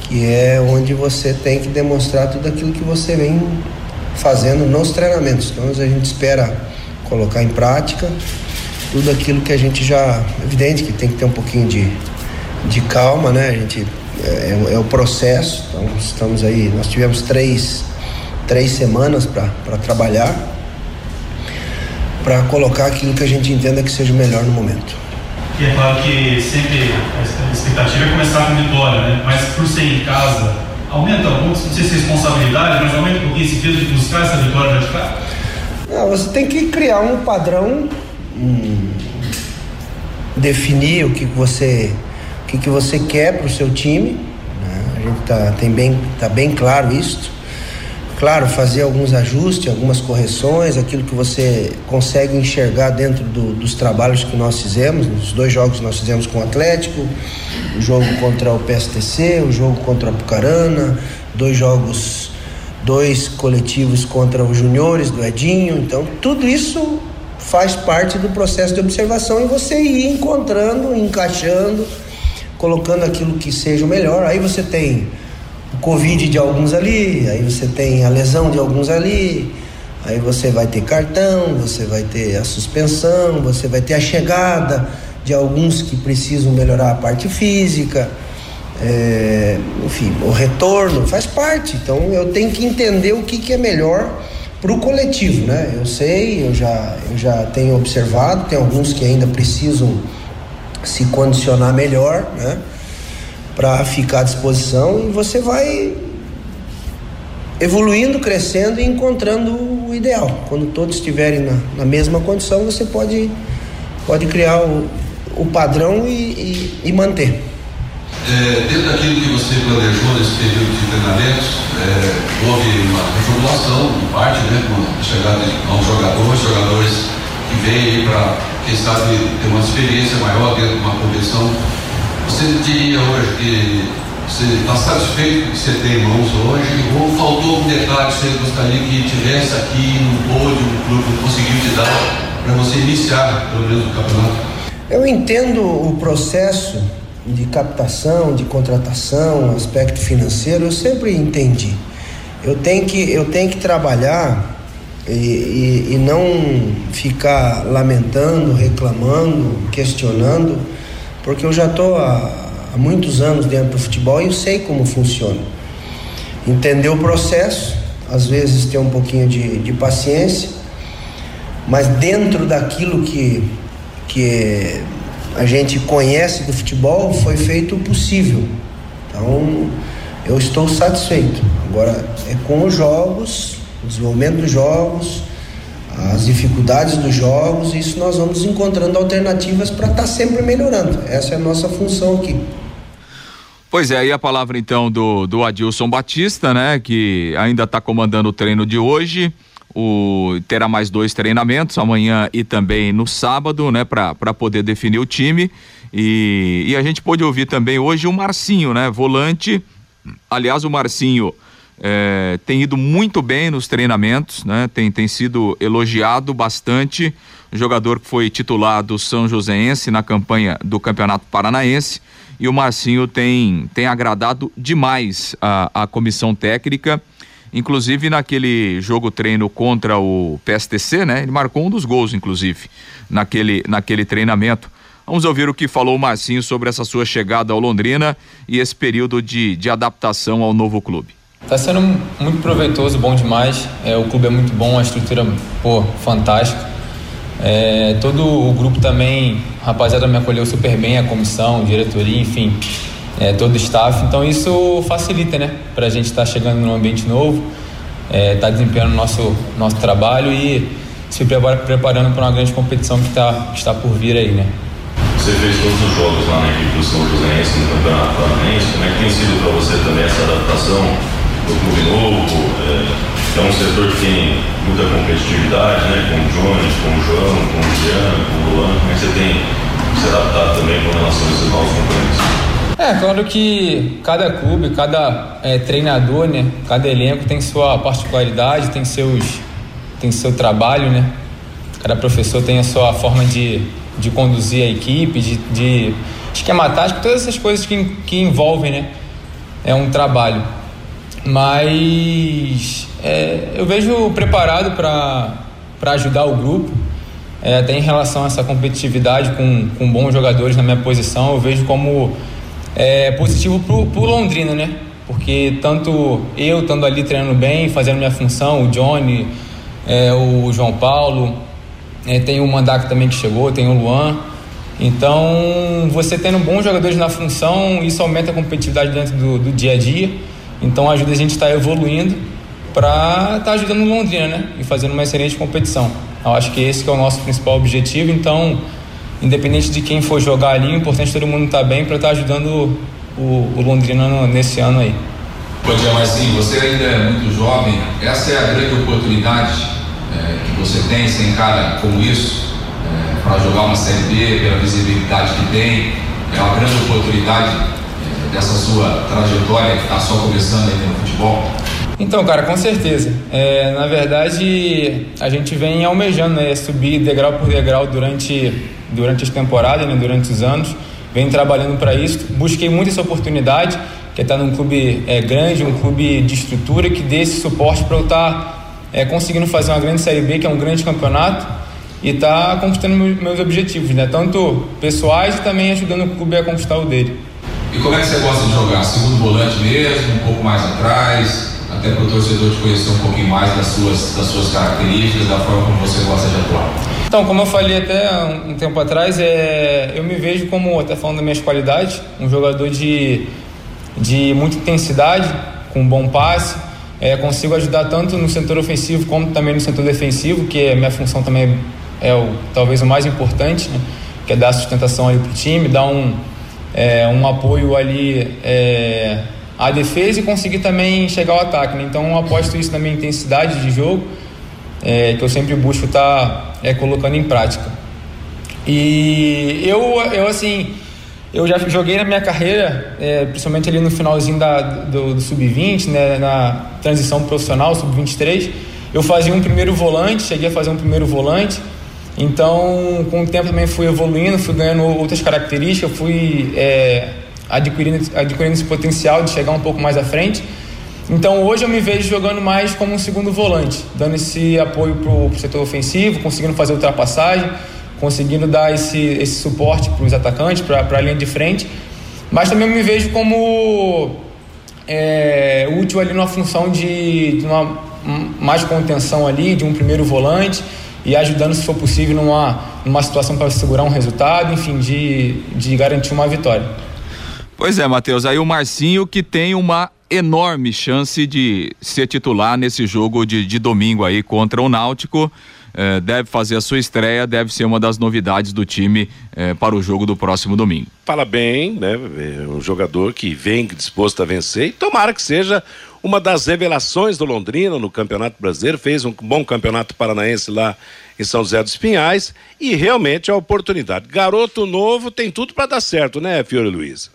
que é onde você tem que demonstrar tudo aquilo que você vem fazendo nos treinamentos. Então a gente espera colocar em prática tudo aquilo que a gente já. Evidente que tem que ter um pouquinho de, de calma, né? A gente. É, é, é o processo, então estamos aí. Nós tivemos três, três semanas para trabalhar, para colocar aquilo que a gente entenda que seja melhor no momento. E é claro que sempre a expectativa é começar com vitória, né? Mas por ser em casa, aumenta um pouco, não sei se é responsabilidade, mas aumenta um pouquinho esse peso de buscar essa vitória já de cá? Não, você tem que criar um padrão, um, definir o que você, o que, que você quer para o seu time. Né? A gente tá, tem bem, tá bem claro isso. Claro, fazer alguns ajustes, algumas correções, aquilo que você consegue enxergar dentro do, dos trabalhos que nós fizemos, os dois jogos que nós fizemos com o Atlético, o jogo contra o PSTC, o jogo contra a Pucarana, dois jogos, dois coletivos contra os juniores do Edinho. Então, tudo isso faz parte do processo de observação e você ir encontrando, encaixando, colocando aquilo que seja o melhor. Aí você tem o Covid de alguns ali, aí você tem a lesão de alguns ali, aí você vai ter cartão, você vai ter a suspensão, você vai ter a chegada de alguns que precisam melhorar a parte física. É, enfim, o retorno faz parte. Então eu tenho que entender o que, que é melhor para o coletivo, né? Eu sei, eu já, eu já tenho observado, tem alguns que ainda precisam se condicionar melhor, né? Para ficar à disposição e você vai evoluindo, crescendo e encontrando o ideal. Quando todos estiverem na, na mesma condição, você pode, pode criar o, o padrão e, e, e manter. É, dentro daquilo que você planejou nesse período de treinamentos, é, houve uma reformulação, em parte, né, com a chegada de novos jogadores, jogadores que vêm para, quem sabe, ter uma experiência maior dentro de uma competição. Você diria hoje que você está satisfeito com o que você tem em mãos hoje, ou faltou algum detalhe que você gostaria que tivesse aqui no pódio, no clube, conseguiu te dar para você iniciar, pelo menos, o campeonato? Eu entendo o processo de captação, de contratação, aspecto financeiro, eu sempre entendi. Eu tenho que, eu tenho que trabalhar e, e, e não ficar lamentando, reclamando, questionando, porque eu já estou há, há muitos anos dentro do futebol e eu sei como funciona. Entender o processo, às vezes ter um pouquinho de, de paciência, mas dentro daquilo que, que a gente conhece do futebol, foi feito o possível. Então, eu estou satisfeito. Agora, é com os jogos, o desenvolvimento dos jogos, as dificuldades dos jogos, isso nós vamos encontrando alternativas para estar tá sempre melhorando. Essa é a nossa função aqui. Pois é, aí a palavra então do, do Adilson Batista, né, que ainda está comandando o treino de hoje o terá mais dois treinamentos amanhã e também no sábado, né, para poder definir o time. E, e a gente pôde ouvir também hoje o Marcinho, né, volante. Aliás, o Marcinho é, tem ido muito bem nos treinamentos, né, tem, tem sido elogiado bastante. Jogador que foi titular do São Joséense na campanha do Campeonato Paranaense. E o Marcinho tem, tem agradado demais a, a comissão técnica Inclusive naquele jogo treino contra o PSTC, né? Ele marcou um dos gols, inclusive, naquele, naquele treinamento. Vamos ouvir o que falou o Marcinho sobre essa sua chegada ao Londrina e esse período de, de adaptação ao novo clube. Tá sendo muito proveitoso, bom demais. É, o clube é muito bom, a estrutura, pô, fantástica. É, todo o grupo também, rapaziada me acolheu super bem, a comissão, a diretoria, enfim é, todo o staff. Então isso facilita, né? Para a gente estar tá chegando num ambiente novo, estar é, tá desempenhando nosso nosso trabalho e se preparando para uma grande competição que, tá, que está por vir aí, né? Você fez todos os jogos lá na equipe do São Joséense no Campeonato Paranaense. Como é que tem sido para você também essa adaptação do clube novo? É, é um setor que tem muita competitividade, né? Com o Jones, com o João, com o Jean, com o Luan. Como é que você tem se adaptado também com relação a esses novos companheiros? É, claro que cada clube, cada é, treinador, né, cada elenco tem sua particularidade, tem seus tem seu trabalho, né? Cada professor tem a sua forma de, de conduzir a equipe, de, de esquema tático, todas essas coisas que, que envolvem, né? É um trabalho. Mas é, eu vejo preparado para ajudar o grupo. É, até em relação a essa competitividade com, com bons jogadores na minha posição, eu vejo como é, positivo pro, pro Londrina, né? Porque tanto eu estando ali treinando bem, fazendo minha função, o Johnny, é, o João Paulo, é, tem o Mandaco também que chegou, tem o Luan. Então, você tendo bons jogadores na função, isso aumenta a competitividade dentro do, do dia a dia. Então, ajuda a gente a estar tá evoluindo para estar tá ajudando Londrina, né? E fazendo uma excelente competição. Eu acho que esse que é o nosso principal objetivo. Então, independente de quem for jogar ali, o importante é todo mundo estar tá bem para estar ajudando o, o Londrina nesse ano aí. Bom dia, Marcinho. Você ainda é muito jovem. Essa é a grande oportunidade é, que você tem, você encara como isso, é, para jogar uma Série B, pela visibilidade que tem. É uma grande oportunidade dessa sua trajetória que está só começando ainda no futebol. Então, cara, com certeza. É, na verdade, a gente vem almejando né, subir degrau por degrau durante, durante as temporadas, né, durante os anos. Vem trabalhando para isso. Busquei muito essa oportunidade, que é estar num clube é, grande, um clube de estrutura, que dê esse suporte para eu estar tá, é, conseguindo fazer uma grande Série B, que é um grande campeonato, e estar tá conquistando meus objetivos, né? tanto pessoais e também ajudando o clube a conquistar o dele. E como é que você gosta de jogar? Segundo volante mesmo, um pouco mais atrás? até para o torcedor te conhecer um pouquinho mais das suas, das suas características, da forma como você gosta de atuar. Então, como eu falei até um tempo atrás, é, eu me vejo como, até falando das minhas qualidades, um jogador de, de muita intensidade, com bom passe, é, consigo ajudar tanto no setor ofensivo como também no setor defensivo, que é minha função também é o, talvez o mais importante, né? que é dar sustentação ali para o time, dar um, é, um apoio ali é, a defesa e conseguir também chegar ao ataque. Né? Então aposto isso na minha intensidade de jogo, é, que eu sempre busco estar tá, é, colocando em prática. E eu, eu assim, eu já joguei na minha carreira, é, principalmente ali no finalzinho da, do, do sub-20, né, na transição profissional, sub-23, eu fazia um primeiro volante, cheguei a fazer um primeiro volante. Então, com o tempo também fui evoluindo, fui ganhando outras características, fui é, adquirindo, adquirindo esse potencial de chegar um pouco mais à frente. Então hoje eu me vejo jogando mais como um segundo volante, dando esse apoio para o setor ofensivo, conseguindo fazer ultrapassagem, conseguindo dar esse, esse suporte para os atacantes, para a linha de frente. Mas também me vejo como é, útil ali numa função de, de uma mais contenção ali, de um primeiro volante e ajudando, se for possível, numa, numa situação para segurar um resultado, enfim, de, de garantir uma vitória. Pois é, Matheus, aí o Marcinho que tem uma enorme chance de ser titular nesse jogo de, de domingo aí contra o Náutico. Eh, deve fazer a sua estreia, deve ser uma das novidades do time eh, para o jogo do próximo domingo. Fala bem, né? É um jogador que vem disposto a vencer e tomara que seja uma das revelações do Londrina no Campeonato Brasileiro. Fez um bom campeonato paranaense lá em São José dos Pinhais e realmente é a oportunidade. Garoto novo tem tudo para dar certo, né, Fiore Luiz?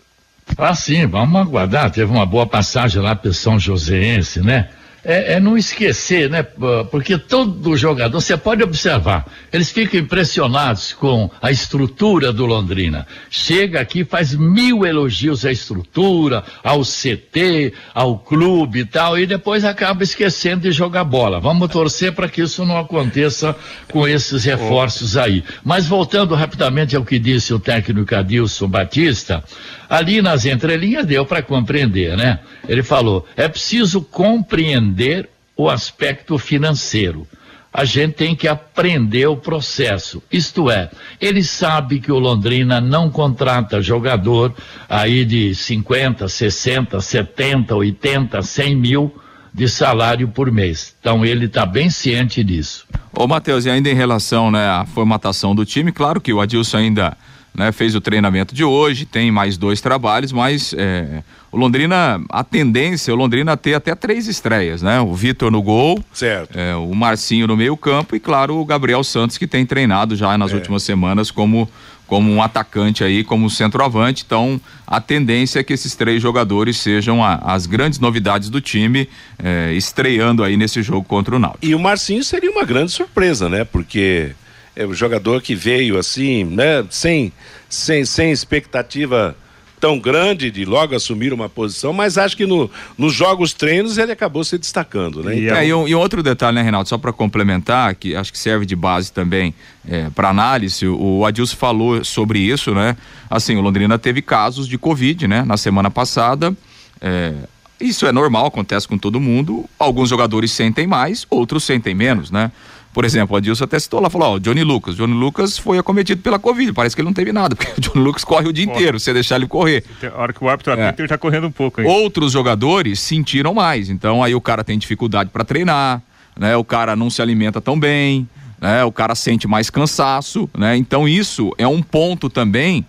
Ah, sim, vamos aguardar. Teve uma boa passagem lá pelo São Joséense, né? É, é, não esquecer, né? Porque todo jogador, você pode observar, eles ficam impressionados com a estrutura do Londrina. Chega aqui, faz mil elogios à estrutura, ao CT, ao clube e tal, e depois acaba esquecendo de jogar bola. Vamos torcer para que isso não aconteça com esses reforços aí. Mas voltando rapidamente ao que disse o técnico Adilson Batista, ali nas entrelinhas deu para compreender, né? Ele falou: é preciso compreender o aspecto financeiro. A gente tem que aprender o processo. Isto é, ele sabe que o Londrina não contrata jogador aí de 50, 60, 70, 80, 100 mil de salário por mês. Então ele está bem ciente disso. Ô Matheus, e ainda em relação né, à formatação do time, claro que o Adilson ainda né, fez o treinamento de hoje, tem mais dois trabalhos, mas é, o Londrina, a tendência, o Londrina ter até três estreias, né? O Vitor no gol, certo. É, o Marcinho no meio campo e, claro, o Gabriel Santos, que tem treinado já nas é. últimas semanas como como um atacante aí, como centroavante. Então, a tendência é que esses três jogadores sejam a, as grandes novidades do time, é, estreando aí nesse jogo contra o Náutico. E o Marcinho seria uma grande surpresa, né? Porque é o jogador que veio assim, né, sem, sem, sem expectativa tão grande de logo assumir uma posição, mas acho que no, nos jogos treinos ele acabou se destacando, né? Então... É, e, um, e outro detalhe, né, Reinaldo, só para complementar, que acho que serve de base também é, para análise, o, o Adilson falou sobre isso, né? Assim, o Londrina teve casos de Covid, né? Na semana passada, é, isso é normal, acontece com todo mundo. Alguns jogadores sentem mais, outros sentem menos, né? Por exemplo, o Adilson até citou lá, falou, ó, Johnny Lucas. Johnny Lucas foi acometido pela Covid, parece que ele não teve nada, porque o Johnny Lucas corre o dia inteiro, você deixar ele correr. A hora que o árbitro apita, é. ele tá correndo um pouco aí. Outros jogadores sentiram mais, então aí o cara tem dificuldade para treinar, né? O cara não se alimenta tão bem, né? O cara sente mais cansaço, né? Então isso é um ponto também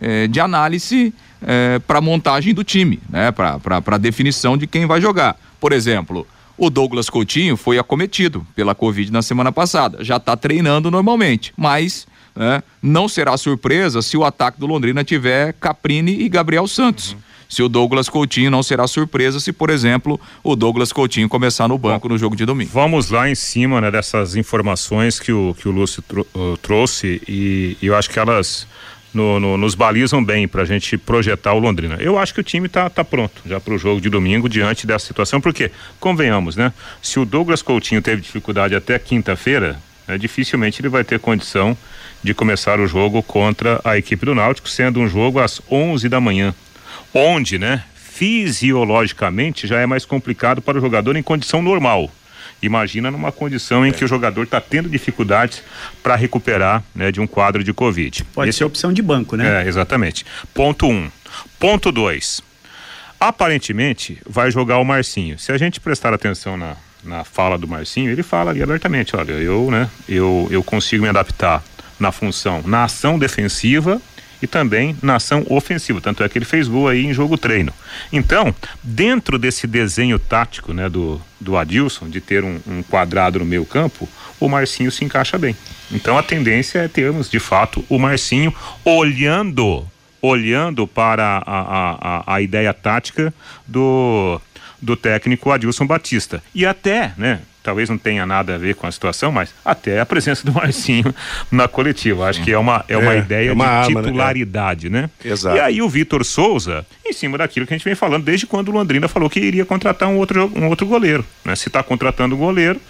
é, de análise é, para montagem do time, né? Para definição de quem vai jogar. Por exemplo, o Douglas Coutinho foi acometido pela Covid na semana passada. Já está treinando normalmente, mas né, não será surpresa se o ataque do Londrina tiver Caprini e Gabriel Santos. Uhum. Se o Douglas Coutinho não será surpresa se, por exemplo, o Douglas Coutinho começar no banco Bom, no jogo de domingo. Vamos lá em cima né, dessas informações que o, que o Lúcio uh, trouxe e, e eu acho que elas no, no, nos balizam bem para a gente projetar o Londrina. Eu acho que o time está tá pronto já para o jogo de domingo diante dessa situação, porque, convenhamos, né? Se o Douglas Coutinho teve dificuldade até quinta-feira, né, dificilmente ele vai ter condição de começar o jogo contra a equipe do Náutico, sendo um jogo às 11 da manhã, onde, né? Fisiologicamente já é mais complicado para o jogador em condição normal. Imagina numa condição em que o jogador está tendo dificuldades para recuperar né, de um quadro de Covid. Pode Esse ser opção de banco, né? É, exatamente. Ponto um. Ponto dois. Aparentemente vai jogar o Marcinho. Se a gente prestar atenção na, na fala do Marcinho, ele fala ali abertamente, olha, eu, né, eu, eu consigo me adaptar na função, na ação defensiva e também na ação ofensiva. Tanto é que ele fez gol aí em jogo treino. Então, dentro desse desenho tático né, do, do Adilson, de ter um, um quadrado no meio campo, o Marcinho se encaixa bem. Então a tendência é termos, de fato, o Marcinho olhando olhando para a, a, a, ideia tática do, do técnico Adilson Batista. E até, né, talvez não tenha nada a ver com a situação, mas até a presença do Marcinho na coletiva. Acho que é uma, é uma é, ideia é uma de arma, né? titularidade, né? né? Exato. E aí o Vitor Souza, em cima daquilo que a gente vem falando desde quando o Londrina falou que iria contratar um outro, um outro goleiro. Né? Se está contratando um goleiro,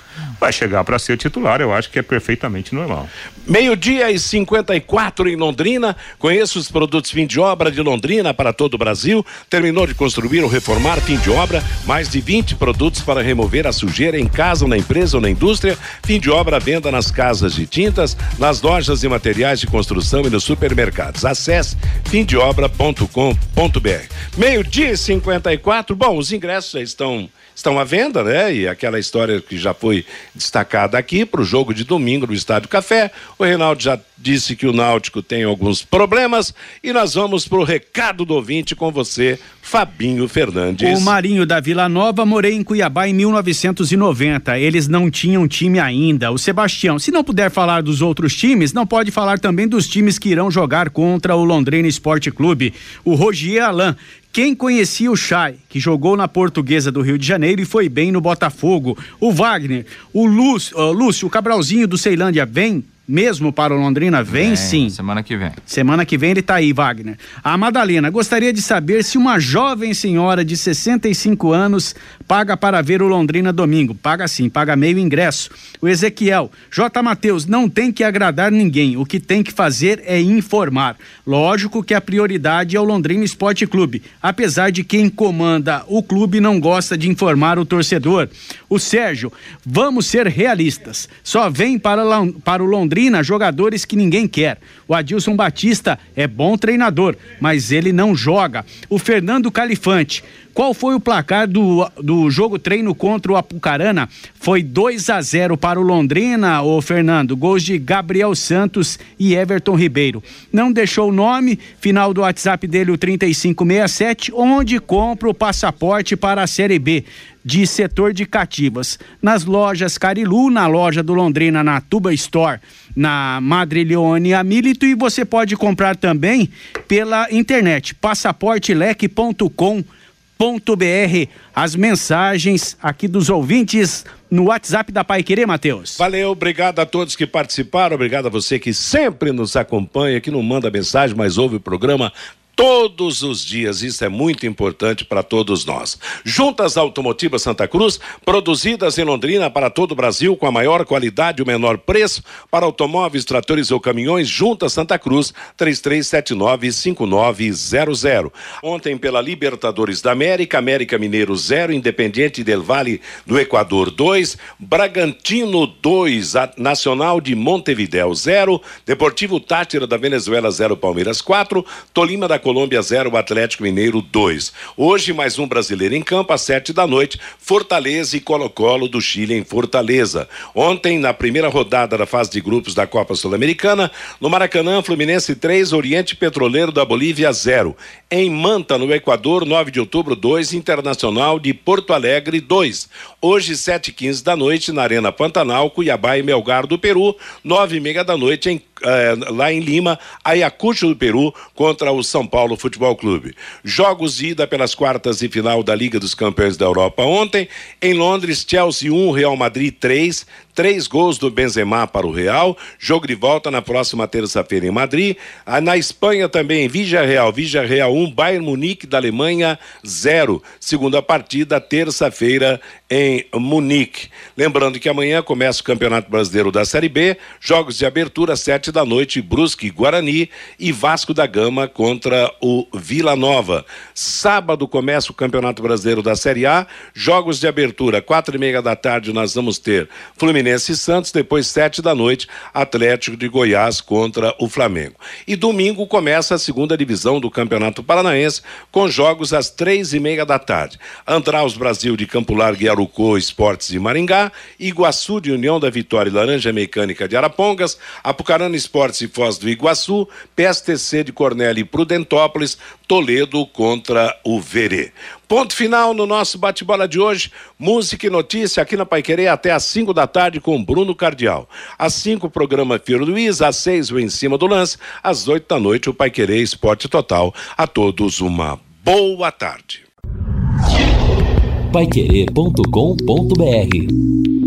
vai chegar para ser titular, eu acho que é perfeitamente normal. Meio-dia e 54 em Londrina. Conheça os produtos fim de obra de Londrina para todo o Brasil. Terminou de construir ou reformar fim de obra, mais de 20 produtos para remover a sujeira em casa, na empresa ou na indústria. Fim de obra venda nas casas de tintas, nas lojas de materiais de construção e nos supermercados. Acesse fimdeobra.com.br. Meio-dia e 54. Bom, os ingressos já estão estão à venda, né? E aquela história que já foi destacada aqui para o jogo de domingo no Estádio Café. O Reinaldo já disse que o Náutico tem alguns problemas e nós vamos para o recado do ouvinte com você, Fabinho Fernandes. O Marinho da Vila Nova, morei em Cuiabá em 1990. Eles não tinham time ainda. O Sebastião, se não puder falar dos outros times, não pode falar também dos times que irão jogar contra o Londrina Esporte Clube. O Rogier Alain, quem conhecia o Chay, que jogou na Portuguesa do Rio de Janeiro e foi bem no Botafogo? O Wagner, o Lúcio, Lúcio o Cabralzinho do Ceilândia vem mesmo para o Londrina? Vem, vem sim. Semana que vem. Semana que vem ele está aí, Wagner. A Madalena, gostaria de saber se uma jovem senhora de 65 anos paga para ver o Londrina domingo. Paga sim, paga meio ingresso. O Ezequiel, J. Matheus, não tem que agradar ninguém. O que tem que fazer é informar. Lógico que a prioridade é o Londrina Esporte Clube, apesar de quem comanda o clube não gosta de informar o torcedor. O Sérgio, vamos ser realistas. Só vem para, para o Londrina Londrina jogadores que ninguém quer. O Adilson Batista é bom treinador, mas ele não joga. O Fernando Califante. Qual foi o placar do, do jogo treino contra o Apucarana? Foi 2 a 0 para o Londrina, o Fernando. Gols de Gabriel Santos e Everton Ribeiro. Não deixou o nome, final do WhatsApp dele o 3567, onde compra o passaporte para a Série B de setor de cativas. Nas lojas Carilu, na loja do Londrina, na Tuba Store, na Madrileone Amilito e você pode comprar também pela internet passaporteleque.com.br. As mensagens aqui dos ouvintes no WhatsApp da Pai Querer, Matheus. Valeu, obrigado a todos que participaram, obrigado a você que sempre nos acompanha, que não manda mensagem, mas ouve o programa todos os dias. Isso é muito importante para todos nós. Juntas Automotivas Santa Cruz, produzidas em Londrina para todo o Brasil com a maior qualidade e o menor preço para automóveis, tratores ou caminhões. Juntas Santa Cruz, 3379-5900. Ontem pela Libertadores da América, América Mineiro 0, Independiente del Vale do Equador 2, Bragantino 2, Nacional de Montevidéu 0, Deportivo Tátira da Venezuela 0, Palmeiras 4, Tolima da Colômbia 0, Atlético Mineiro 2. Hoje, mais um brasileiro em campo, às sete da noite, Fortaleza e Colo-Colo do Chile em Fortaleza. Ontem, na primeira rodada da fase de grupos da Copa Sul-Americana, no Maracanã, Fluminense 3, Oriente Petroleiro da Bolívia 0. Em Manta, no Equador, 9 de outubro 2, Internacional de Porto Alegre 2. Hoje, 7 e 15 da noite, na Arena Pantanal, Cuiabá e Melgar do Peru, 9 e meia da noite em eh, lá em Lima, Ayacucho do Peru contra o São Paulo Futebol Clube. Jogos de ida pelas quartas e final da Liga dos Campeões da Europa ontem. Em Londres, Chelsea 1, Real Madrid 3, três gols do Benzema para o Real. Jogo de volta na próxima terça-feira em Madrid. Ah, na Espanha também, Vija Real, Vija Real 1, Bayern Munique da Alemanha 0. Segunda partida, terça-feira em Munique. Lembrando que amanhã começa o Campeonato Brasileiro da Série B, jogos de abertura sete da noite, Brusque Guarani e Vasco da Gama contra o Vila Nova. Sábado começa o Campeonato Brasileiro da Série A, jogos de abertura quatro e meia da tarde nós vamos ter Fluminense e Santos, depois sete da noite Atlético de Goiás contra o Flamengo. E domingo começa a segunda divisão do Campeonato Paranaense com jogos às três e meia da tarde. Andraus Brasil de Campo Largo e Esportes de Maringá, Iguaçu de União da Vitória e Laranja Mecânica de Arapongas, Apucarana Esportes e Foz do Iguaçu, PSTC de Cornélio e Prudentópolis, Toledo contra o Verê. Ponto final no nosso bate-bola de hoje. Música e notícia aqui na Paiquerê até às 5 da tarde com Bruno Cardial. Às 5, o programa Firo Luiz. Às 6, o Em Cima do Lance. Às 8 da noite, o Paiquerê Esporte Total. A todos uma boa tarde paiquerê.com.br